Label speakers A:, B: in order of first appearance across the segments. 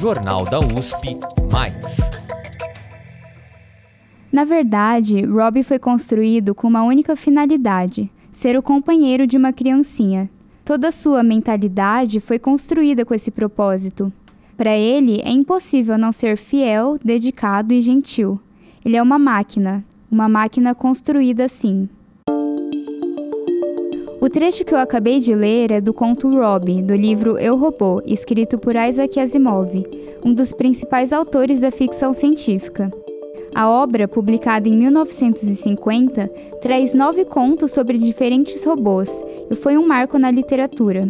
A: Jornal da USP Mais.
B: Na verdade, Robbie foi construído com uma única finalidade: ser o companheiro de uma criancinha. Toda sua mentalidade foi construída com esse propósito. Para ele, é impossível não ser fiel, dedicado e gentil. Ele é uma máquina, uma máquina construída assim. O trecho que eu acabei de ler é do conto Robbie, do livro Eu Robô, escrito por Isaac Asimov, um dos principais autores da ficção científica. A obra, publicada em 1950, traz nove contos sobre diferentes robôs e foi um marco na literatura.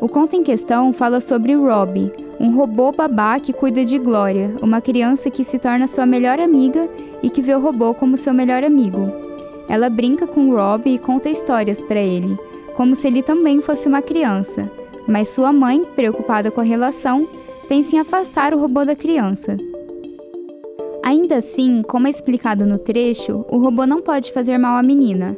B: O conto em questão fala sobre Robbie, um robô babá que cuida de Glória, uma criança que se torna sua melhor amiga e que vê o robô como seu melhor amigo. Ela brinca com Robbie e conta histórias para ele, como se ele também fosse uma criança, mas sua mãe, preocupada com a relação, pensa em afastar o robô da criança. Ainda assim, como é explicado no trecho, o robô não pode fazer mal à menina,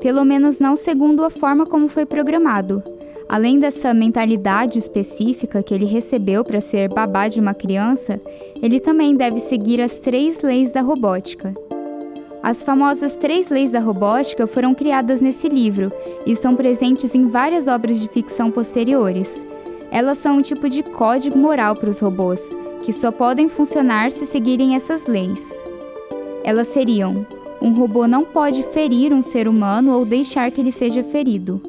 B: pelo menos não segundo a forma como foi programado. Além dessa mentalidade específica que ele recebeu para ser babá de uma criança, ele também deve seguir as três leis da robótica. As famosas três leis da robótica foram criadas nesse livro e estão presentes em várias obras de ficção posteriores. Elas são um tipo de código moral para os robôs, que só podem funcionar se seguirem essas leis. Elas seriam: um robô não pode ferir um ser humano ou deixar que ele seja ferido.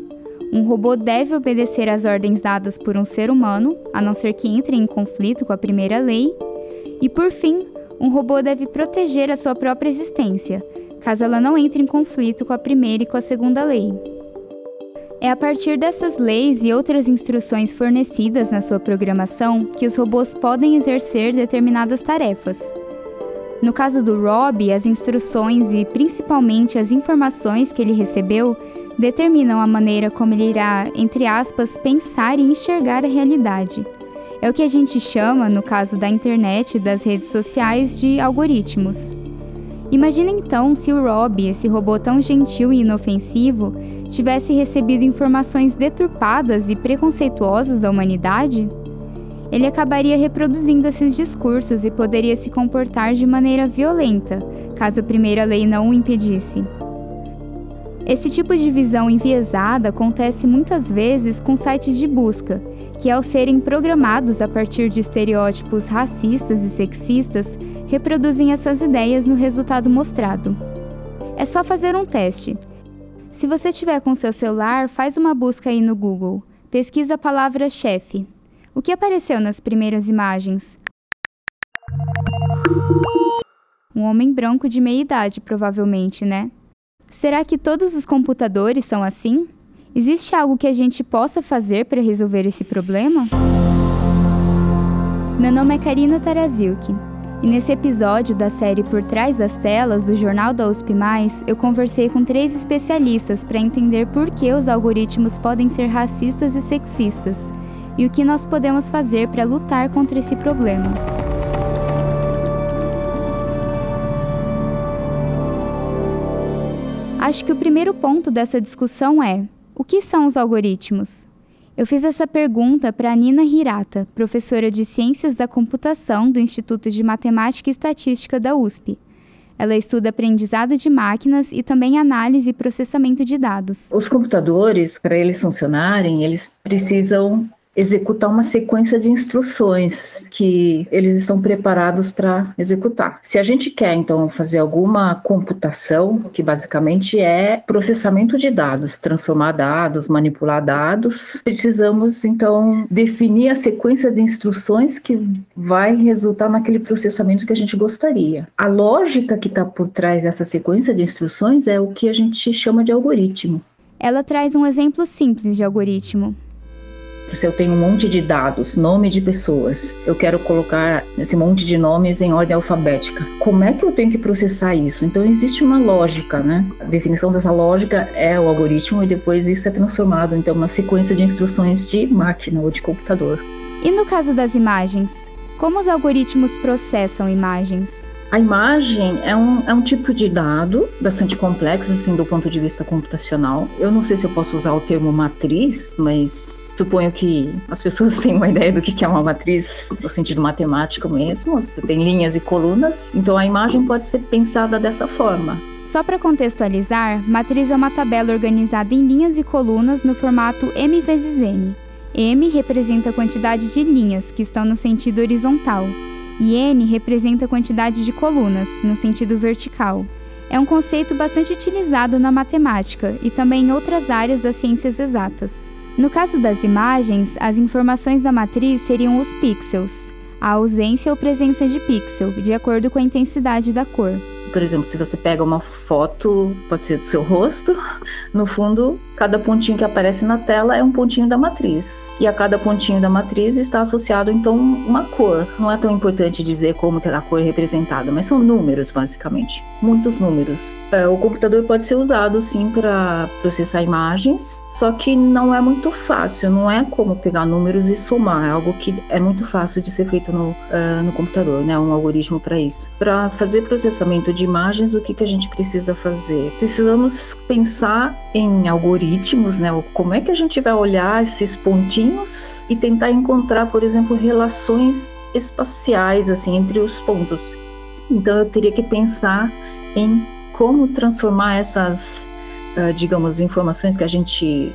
B: Um robô deve obedecer às ordens dadas por um ser humano, a não ser que entre em conflito com a primeira lei. E por fim, um robô deve proteger a sua própria existência, caso ela não entre em conflito com a primeira e com a segunda lei. É a partir dessas leis e outras instruções fornecidas na sua programação que os robôs podem exercer determinadas tarefas. No caso do Rob, as instruções e principalmente as informações que ele recebeu determinam a maneira como ele irá, entre aspas, pensar e enxergar a realidade. É o que a gente chama, no caso da internet e das redes sociais, de algoritmos. Imagina então se o Rob, esse robô tão gentil e inofensivo, tivesse recebido informações deturpadas e preconceituosas da humanidade? Ele acabaria reproduzindo esses discursos e poderia se comportar de maneira violenta, caso a primeira lei não o impedisse. Esse tipo de visão enviesada acontece muitas vezes com sites de busca, que ao serem programados a partir de estereótipos racistas e sexistas, reproduzem essas ideias no resultado mostrado. É só fazer um teste. Se você tiver com seu celular, faz uma busca aí no Google. Pesquisa a palavra chefe. O que apareceu nas primeiras imagens? Um homem branco de meia idade, provavelmente, né? Será que todos os computadores são assim? Existe algo que a gente possa fazer para resolver esse problema? Meu nome é Karina Taraziuk e nesse episódio da série Por Trás das Telas do Jornal da USP, eu conversei com três especialistas para entender por que os algoritmos podem ser racistas e sexistas e o que nós podemos fazer para lutar contra esse problema. Acho que o primeiro ponto dessa discussão é: o que são os algoritmos? Eu fiz essa pergunta para Nina Hirata, professora de Ciências da Computação do Instituto de Matemática e Estatística da USP. Ela estuda aprendizado de máquinas e também análise e processamento de dados.
C: Os computadores, para eles funcionarem, eles precisam executar uma sequência de instruções que eles estão preparados para executar. Se a gente quer então fazer alguma computação, que basicamente é processamento de dados, transformar dados, manipular dados, precisamos então definir a sequência de instruções que vai resultar naquele processamento que a gente gostaria. A lógica que está por trás dessa sequência de instruções é o que a gente chama de algoritmo.
B: Ela traz um exemplo simples de algoritmo
C: se eu tenho um monte de dados, nome de pessoas, eu quero colocar esse monte de nomes em ordem alfabética. Como é que eu tenho que processar isso? Então existe uma lógica, né? A definição dessa lógica é o algoritmo e depois isso é transformado então uma sequência de instruções de máquina ou de computador.
B: E no caso das imagens, como os algoritmos processam imagens?
C: A imagem é um, é um tipo de dado bastante complexo, assim, do ponto de vista computacional. Eu não sei se eu posso usar o termo matriz, mas Suponho que as pessoas têm uma ideia do que é uma matriz no sentido matemático mesmo. Você tem linhas e colunas, então a imagem pode ser pensada dessa forma.
B: Só para contextualizar, matriz é uma tabela organizada em linhas e colunas no formato m vezes n. M representa a quantidade de linhas que estão no sentido horizontal, e n representa a quantidade de colunas no sentido vertical. É um conceito bastante utilizado na matemática e também em outras áreas das ciências exatas. No caso das imagens, as informações da matriz seriam os pixels, a ausência ou presença de pixel, de acordo com a intensidade da cor.
C: Por exemplo, se você pega uma foto, pode ser do seu rosto, no fundo, cada pontinho que aparece na tela é um pontinho da matriz. E a cada pontinho da matriz está associado então uma cor. Não é tão importante dizer como que a cor é representada, mas são números basicamente, muitos números. É, o computador pode ser usado sim para processar imagens, só que não é muito fácil, não é como pegar números e somar, é algo que é muito fácil de ser feito no, uh, no computador, né? Um algoritmo para isso. Para fazer processamento de imagens, o que, que a gente precisa fazer? Precisamos pensar em algoritmos, né? Como é que a gente vai olhar esses pontinhos e tentar encontrar, por exemplo, relações espaciais assim entre os pontos. Então eu teria que pensar em como transformar essas uh, digamos, informações que a gente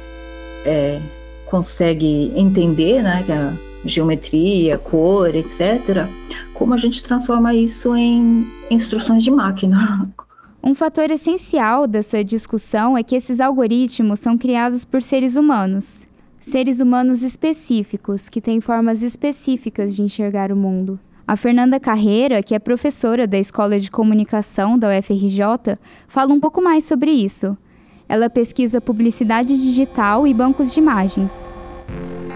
C: é, consegue entender, né, é geometria, cor, etc., como a gente transforma isso em instruções de máquina.
B: Um fator essencial dessa discussão é que esses algoritmos são criados por seres humanos. Seres humanos específicos, que têm formas específicas de enxergar o mundo. A Fernanda Carreira, que é professora da Escola de Comunicação da UFRJ, fala um pouco mais sobre isso. Ela pesquisa publicidade digital e bancos de imagens.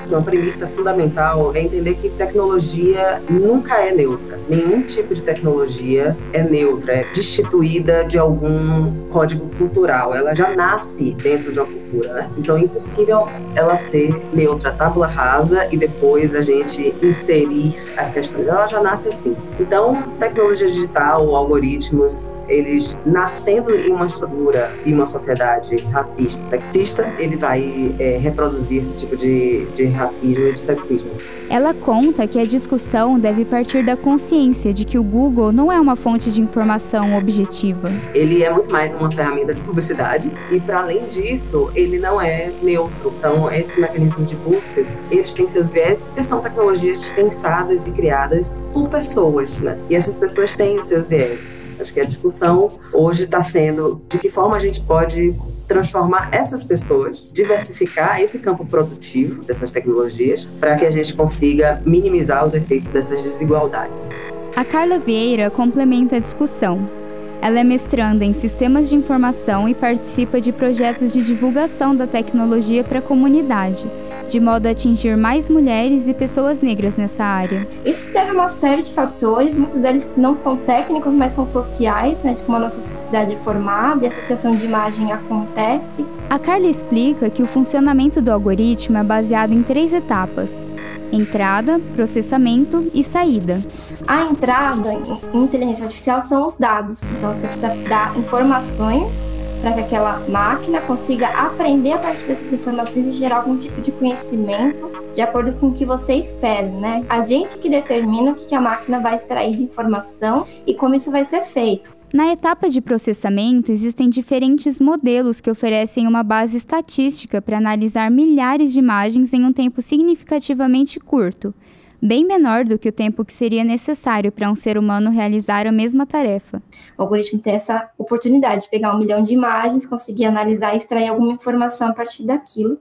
D: Uma premissa fundamental é entender que tecnologia nunca é neutra. Nenhum tipo de tecnologia é neutra, é destituída de algum código cultural. Ela já nasce dentro de uma cultura, né? Então é impossível ela ser neutra, tábula rasa e depois a gente inserir as questões. Ela já nasce assim. Então, tecnologia digital, algoritmos, eles nascendo em uma estrutura, em uma sociedade racista, sexista, ele vai é, reproduzir esse tipo de, de racismo e de sexismo.
B: Ela conta que a discussão deve partir da consciência de que o Google não é uma fonte de informação objetiva.
D: Ele é muito mais uma ferramenta de publicidade e, para além disso, ele não é neutro. Então, esse mecanismo de buscas, eles têm seus viés, porque são tecnologias pensadas e criadas por pessoas, né? E essas pessoas têm os seus viés. Acho que a discussão hoje está sendo de que forma a gente pode transformar essas pessoas, diversificar esse campo produtivo dessas tecnologias para que a gente consiga minimizar os efeitos dessas desigualdades.
B: A Carla Vieira complementa a discussão. Ela é mestranda em sistemas de informação e participa de projetos de divulgação da tecnologia para a comunidade de modo a atingir mais mulheres e pessoas negras nessa área.
E: Isso deve a uma série de fatores, muitos deles não são técnicos, mas são sociais, né, de como a nossa sociedade é formada e a associação de imagem acontece.
B: A Carla explica que o funcionamento do algoritmo é baseado em três etapas: entrada, processamento e saída.
E: A entrada em inteligência artificial são os dados, então você precisa dar informações para que aquela máquina consiga aprender a partir dessas informações e gerar algum tipo de conhecimento de acordo com o que você espera, né? A gente que determina o que a máquina vai extrair de informação e como isso vai ser feito.
B: Na etapa de processamento, existem diferentes modelos que oferecem uma base estatística para analisar milhares de imagens em um tempo significativamente curto bem menor do que o tempo que seria necessário para um ser humano realizar a mesma tarefa.
E: O algoritmo tem essa oportunidade de pegar um milhão de imagens, conseguir analisar e extrair alguma informação a partir daquilo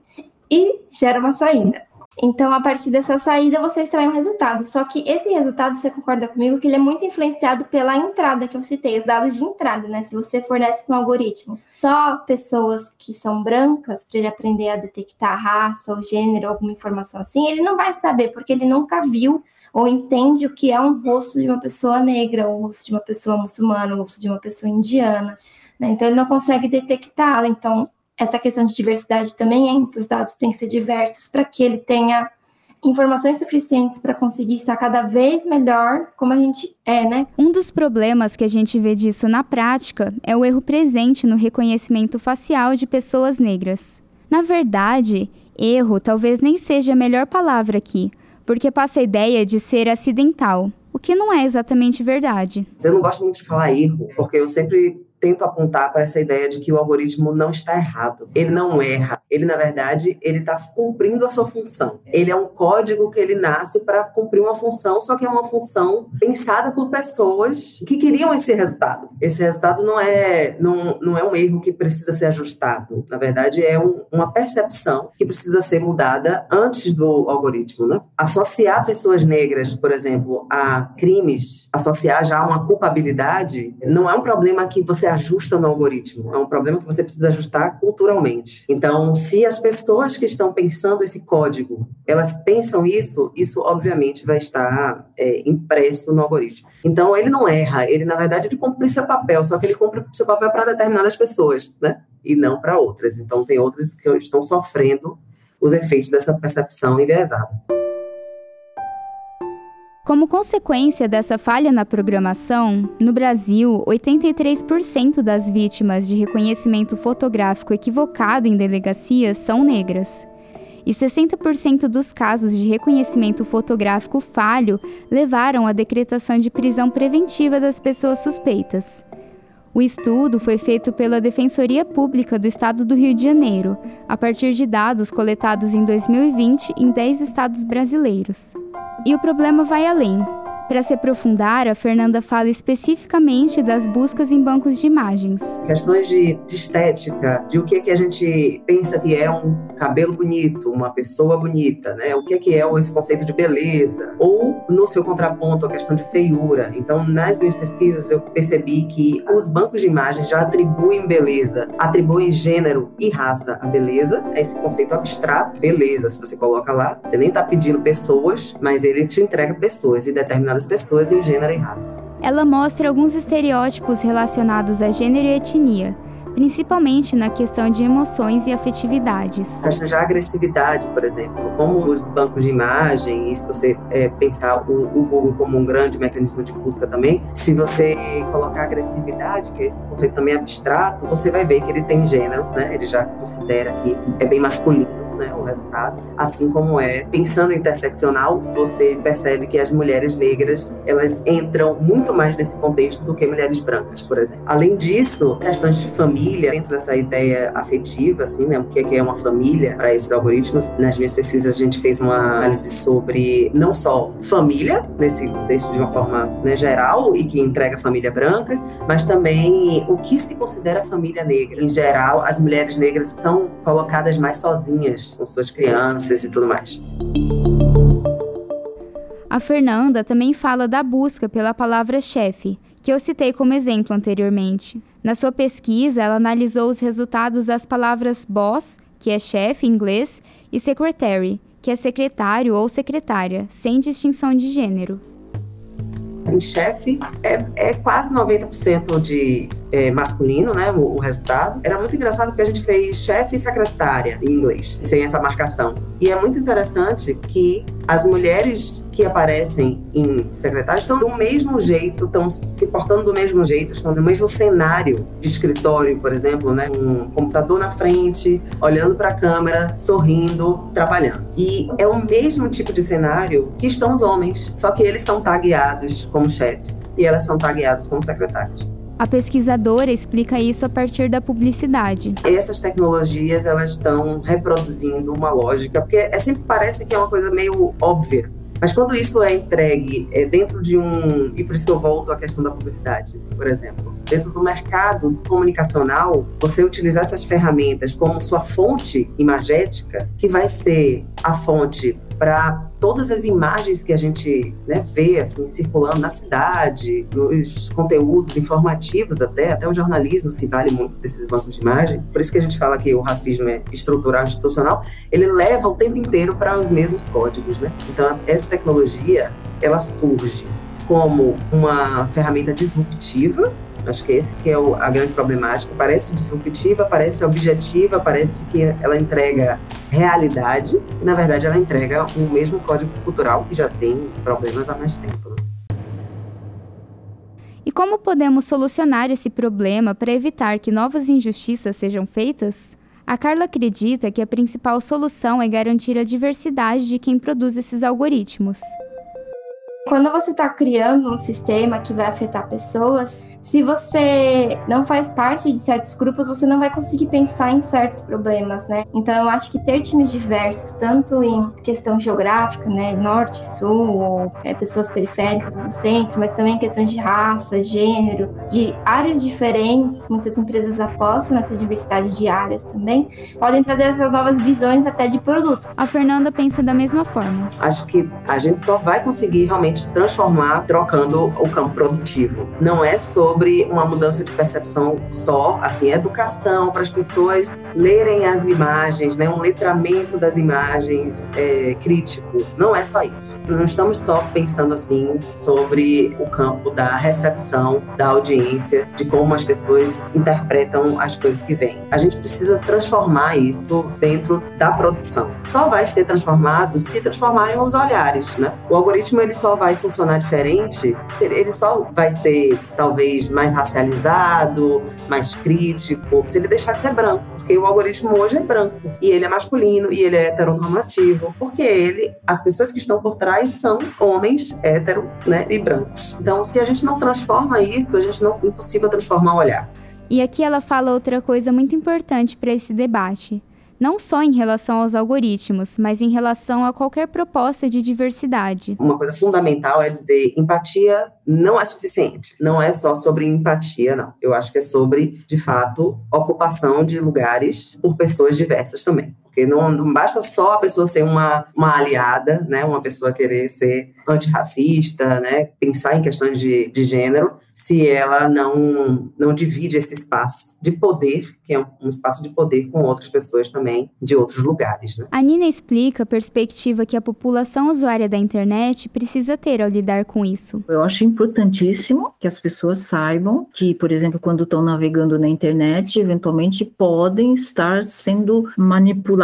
E: e gera uma saída. Então, a partir dessa saída, você extrai um resultado. Só que esse resultado, você concorda comigo, que ele é muito influenciado pela entrada que eu citei, os dados de entrada, né? Se você fornece para um algoritmo só pessoas que são brancas, para ele aprender a detectar raça ou gênero, alguma informação assim, ele não vai saber, porque ele nunca viu ou entende o que é um rosto de uma pessoa negra, ou o rosto de uma pessoa muçulmana, o rosto de uma pessoa indiana. Né? Então, ele não consegue detectá-la. Então, essa questão de diversidade também é que os dados têm que ser diversos para que ele tenha informações suficientes para conseguir estar cada vez melhor como a gente é, né?
B: Um dos problemas que a gente vê disso na prática é o erro presente no reconhecimento facial de pessoas negras. Na verdade, Erro talvez nem seja a melhor palavra aqui, porque passa a ideia de ser acidental, o que não é exatamente verdade.
D: Eu não gosto muito de falar erro, porque eu sempre tento apontar para essa ideia de que o algoritmo não está errado. Ele não erra. Ele, na verdade, ele está cumprindo a sua função. Ele é um código que ele nasce para cumprir uma função, só que é uma função pensada por pessoas que queriam esse resultado. Esse resultado não é, não, não é um erro que precisa ser ajustado. Na verdade, é um, uma percepção que precisa ser mudada antes do algoritmo. Né? Associar pessoas negras, por exemplo, a crimes, associar já uma culpabilidade, não é um problema que você ajusta no algoritmo, é um problema que você precisa ajustar culturalmente. Então, se as pessoas que estão pensando esse código, elas pensam isso, isso obviamente vai estar é, impresso no algoritmo. Então, ele não erra, ele na verdade ele cumpre seu papel, só que ele cumpre seu papel para determinadas pessoas, né? E não para outras. Então, tem outras que estão sofrendo os efeitos dessa percepção enviesada.
B: Como consequência dessa falha na programação, no Brasil, 83% das vítimas de reconhecimento fotográfico equivocado em delegacias são negras. E 60% dos casos de reconhecimento fotográfico falho levaram à decretação de prisão preventiva das pessoas suspeitas. O estudo foi feito pela Defensoria Pública do Estado do Rio de Janeiro, a partir de dados coletados em 2020 em 10 estados brasileiros. E o problema vai além. Para se aprofundar, a Fernanda fala especificamente das buscas em bancos de imagens.
D: Questões de, de estética, de o que, é que a gente pensa que é um cabelo bonito, uma pessoa bonita, né? O que é que é esse conceito de beleza? Ou, no seu contraponto, a questão de feiura. Então, nas minhas pesquisas, eu percebi que os bancos de imagens já atribuem beleza, atribuem gênero e raça à beleza. É esse conceito abstrato, beleza, se você coloca lá. Você nem está pedindo pessoas, mas ele te entrega pessoas e determinadas determinadas pessoas em gênero e raça.
B: Ela mostra alguns estereótipos relacionados a gênero e etnia, principalmente na questão de emoções e afetividades.
D: A questão agressividade, por exemplo, como os bancos de imagem, e se você é, pensar o, o, Google como um grande mecanismo de busca também, se você colocar agressividade, que é esse conceito também abstrato, você vai ver que ele tem gênero, né? Ele já considera que é bem masculino né, o resultado. Assim como é, pensando interseccional, você percebe que as mulheres negras, elas entram muito mais nesse contexto do que mulheres brancas, por exemplo. Além disso, questões de família, dentro dessa ideia afetiva, assim, né, o que é, é uma família para esses algoritmos. Nas minhas pesquisas, a gente fez uma análise sobre não só família, nesse, nesse de uma forma né, geral, e que entrega família brancas, mas também o que se considera família negra. Em geral, as mulheres negras são colocadas mais sozinhas com suas crianças e tudo mais.
B: A Fernanda também fala da busca pela palavra chefe, que eu citei como exemplo anteriormente. Na sua pesquisa, ela analisou os resultados das palavras boss, que é chefe em inglês, e secretary, que é secretário ou secretária, sem distinção de gênero.
D: Em chefe é, é quase 90% de é, masculino, né? O, o, resultado. Era muito engraçado porque a gente fez chefe e secretária em inglês, sem essa marcação. E é muito interessante que as mulheres que aparecem em secretários estão do mesmo jeito, estão se portando do mesmo jeito, estão no mesmo cenário de escritório, por exemplo, né? Um computador na frente, olhando para a câmera, sorrindo, trabalhando. E é o mesmo tipo de cenário que estão os homens, só que eles são tagueados como chefes e elas são tagueadas como secretárias.
B: A pesquisadora explica isso a partir da publicidade.
D: Essas tecnologias elas estão reproduzindo uma lógica, porque é, sempre parece que é uma coisa meio óbvia, mas quando isso é entregue é, dentro de um. E por isso que eu volto à questão da publicidade, por exemplo. Dentro do mercado comunicacional, você utilizar essas ferramentas como sua fonte imagética, que vai ser a fonte para todas as imagens que a gente né, vê assim circulando na cidade, nos conteúdos informativos até, até o jornalismo se vale muito desses bancos de imagem. Por isso que a gente fala que o racismo é estrutural, institucional. Ele leva o tempo inteiro para os mesmos códigos, né? Então essa tecnologia ela surge como uma ferramenta disruptiva Acho que esse que é o, a grande problemática. Parece disruptiva, parece objetiva, parece que ela entrega realidade, e na verdade ela entrega o mesmo código cultural que já tem problemas há mais tempo. Né?
B: E como podemos solucionar esse problema para evitar que novas injustiças sejam feitas? A Carla acredita que a principal solução é garantir a diversidade de quem produz esses algoritmos.
E: Quando você está criando um sistema que vai afetar pessoas, se você não faz parte de certos grupos, você não vai conseguir pensar em certos problemas, né? Então eu acho que ter times diversos, tanto em questão geográfica, né, norte, sul, ou é, pessoas periféricas do centro, mas também em questões de raça, gênero, de áreas diferentes, muitas empresas apostam nessa diversidade de áreas também, podem trazer essas novas visões até de produto.
B: A Fernanda pensa da mesma forma.
D: Acho que a gente só vai conseguir realmente transformar trocando o campo produtivo. Não é sobre sobre uma mudança de percepção só, assim, educação para as pessoas lerem as imagens, né, um letramento das imagens é, crítico. Não é só isso. Não estamos só pensando assim sobre o campo da recepção, da audiência, de como as pessoas interpretam as coisas que vêm. A gente precisa transformar isso dentro da produção. Só vai ser transformado se transformarem os olhares, né? O algoritmo ele só vai funcionar diferente, ele só vai ser talvez mais racializado, mais crítico, se ele deixar de ser branco. Porque o algoritmo hoje é branco, e ele é masculino, e ele é heteronormativo, porque ele, as pessoas que estão por trás são homens hétero né, e brancos. Então, se a gente não transforma isso, a gente não é impossível transformar o olhar.
B: E aqui ela fala outra coisa muito importante para esse debate não só em relação aos algoritmos, mas em relação a qualquer proposta de diversidade.
D: Uma coisa fundamental é dizer empatia não é suficiente. Não é só sobre empatia, não. Eu acho que é sobre, de fato, ocupação de lugares por pessoas diversas também. Porque não, não, basta só a pessoa ser uma, uma aliada, né? uma pessoa querer ser antirracista, né? pensar em questões de, de gênero, se ela não, não divide esse espaço de poder, que é um, um espaço de poder com outras pessoas também de outros lugares. Né?
B: A Nina explica a perspectiva que a população usuária da internet precisa ter ao lidar com isso.
C: Eu acho importantíssimo que as pessoas saibam que, por exemplo, quando estão navegando na internet, eventualmente podem estar sendo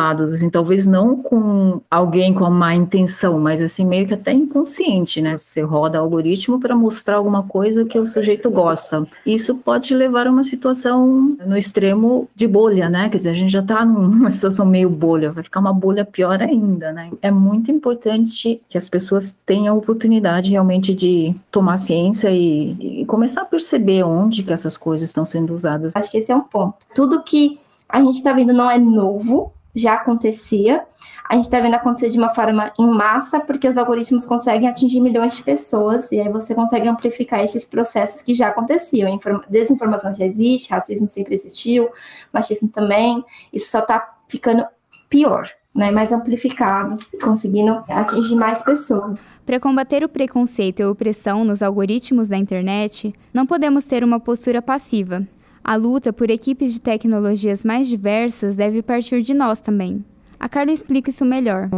C: manipulados, assim, talvez não com alguém com a má intenção, mas assim meio que até inconsciente, né? Você roda algoritmo para mostrar alguma coisa que o sujeito gosta. Isso pode levar a uma situação no extremo de bolha, né? Quer dizer, a gente já está numa situação meio bolha, vai ficar uma bolha pior ainda, né? É muito importante que as pessoas tenham a oportunidade realmente de tomar ciência e, e começar a perceber onde que essas coisas estão sendo usadas.
E: Acho que esse é um ponto. Tudo que a gente está vendo não é novo, já acontecia. A gente está vendo acontecer de uma forma em massa, porque os algoritmos conseguem atingir milhões de pessoas, e aí você consegue amplificar esses processos que já aconteciam. Desinformação já existe, racismo sempre existiu, machismo também. Isso só está ficando pior né, mais amplificado, conseguindo atingir mais pessoas.
B: Para combater o preconceito e a opressão nos algoritmos da internet, não podemos ter uma postura passiva. A luta por equipes de tecnologias mais diversas deve partir de nós também. A Carla explica isso melhor.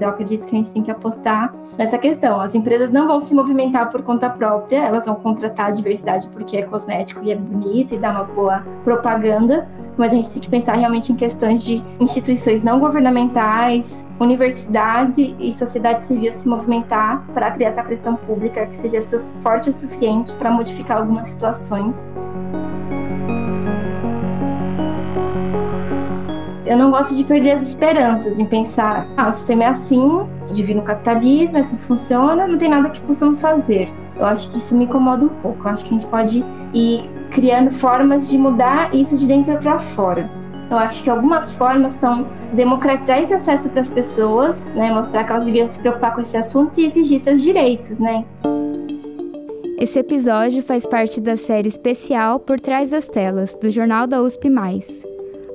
E: Eu acredito que a gente tem que apostar nessa questão. As empresas não vão se movimentar por conta própria, elas vão contratar a diversidade porque é cosmético e é bonito e dá uma boa propaganda, mas a gente tem que pensar realmente em questões de instituições não governamentais, universidade e sociedade civil se movimentar para criar essa pressão pública que seja forte o suficiente para modificar algumas situações. Eu não gosto de perder as esperanças em pensar, ah, o sistema é assim, divino capitalismo, é assim que funciona, não tem nada que possamos fazer. Eu acho que isso me incomoda um pouco. Eu acho que a gente pode ir criando formas de mudar isso de dentro para fora. Eu acho que algumas formas são democratizar esse acesso para as pessoas, né, mostrar que elas deviam se preocupar com esse assunto e exigir seus direitos, né?
B: Esse episódio faz parte da série especial Por Trás das Telas, do Jornal da USP+.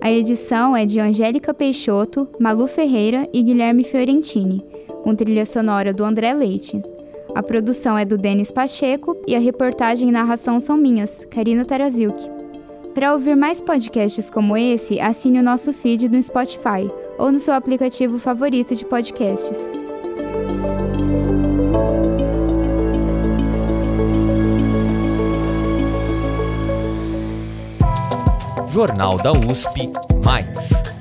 B: A edição é de Angélica Peixoto, Malu Ferreira e Guilherme Fiorentini, com trilha sonora do André Leite. A produção é do Denis Pacheco e a reportagem e narração são minhas, Karina Taraziuk. Para ouvir mais podcasts como esse, assine o nosso feed no Spotify ou no seu aplicativo favorito de podcasts.
A: Jornal da USP Mais.